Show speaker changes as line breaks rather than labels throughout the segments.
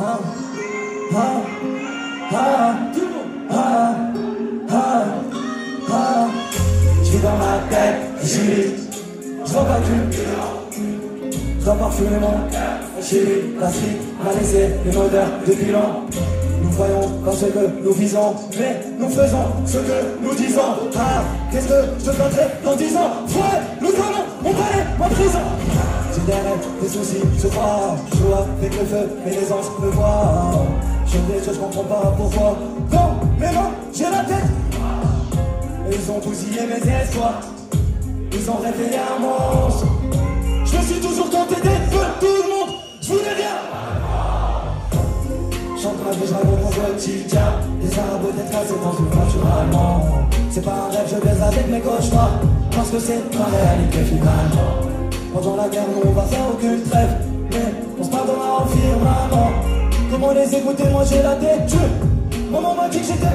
ah, ah, ah, ah, ah, ah. Vis dans ma tête, vis, je vois pas que je dois parfumer mon cœur, chérie, la street m'a laissé une odeur de bilan. Nous voyons dans ce que nous visons, mais nous faisons ce que nous disons. Ah, qu'est-ce que je ferai dans dix ans Ouais, nous allons, mon palais, ma prison. Des soucis, je crois. Je joue avec le feu, mais les anges me voient. Je fais, je comprends pas pourquoi. Dans mes mains, j'ai la tête. Ils ont bousillé mes espoirs. Ils ont réveillé un monstre. Je me suis toujours tenté d'être tout le monde. Je voulais rien. Chante ma vie, je raconte mon quotidien Des arabes d'être cassés dans une voiture allemande C'est pas un rêve, je baise avec mes cauchemars Parce que c'est ma réalité finalement Pendant la guerre, nous on va faire aucune trêve. Mais on se pardonnera au firmament Comment les écouter, moi j'ai la tête Maman m'a dit que j'étais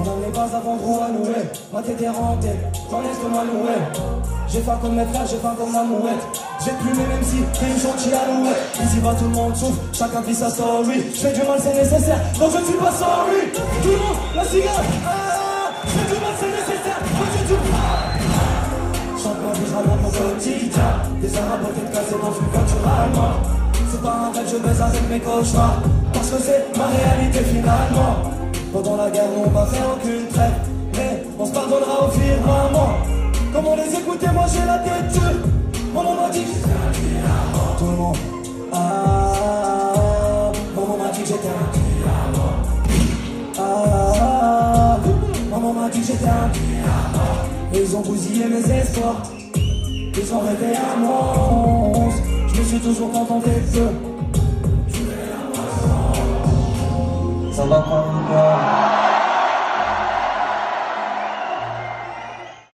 on n'en pas avant gros à louer Ma tête est rentée, t'en laisse moi louer J'ai faim comme mes frères, j'ai faim comme la mouette. J'ai plus mes mêmes si t'es une gentille alouette. Ici va tout le monde souffre, chacun vit sa story. Je du mal c'est nécessaire, donc je ne suis pas sorry Tout le monde, la cigare, Ma je raconte mon quotidien Des arabes tête cassée dans une voiture allemande C'est pas un rêve, je baise avec mes cauchemars Parce que c'est ma réalité finalement pendant la guerre, on va faire aucune trêve. Mais on se pardonnera au firmament. Comment les écouter, moi j'ai la tête dure. Maman m'a dit. Tout le monde. Ah, maman m'a dit que j'étais un. Ah, maman m'a dit que j'étais un. Ils ont bousillé mes espoirs. Ils ont rêvé un monstre. Je me suis toujours contenté de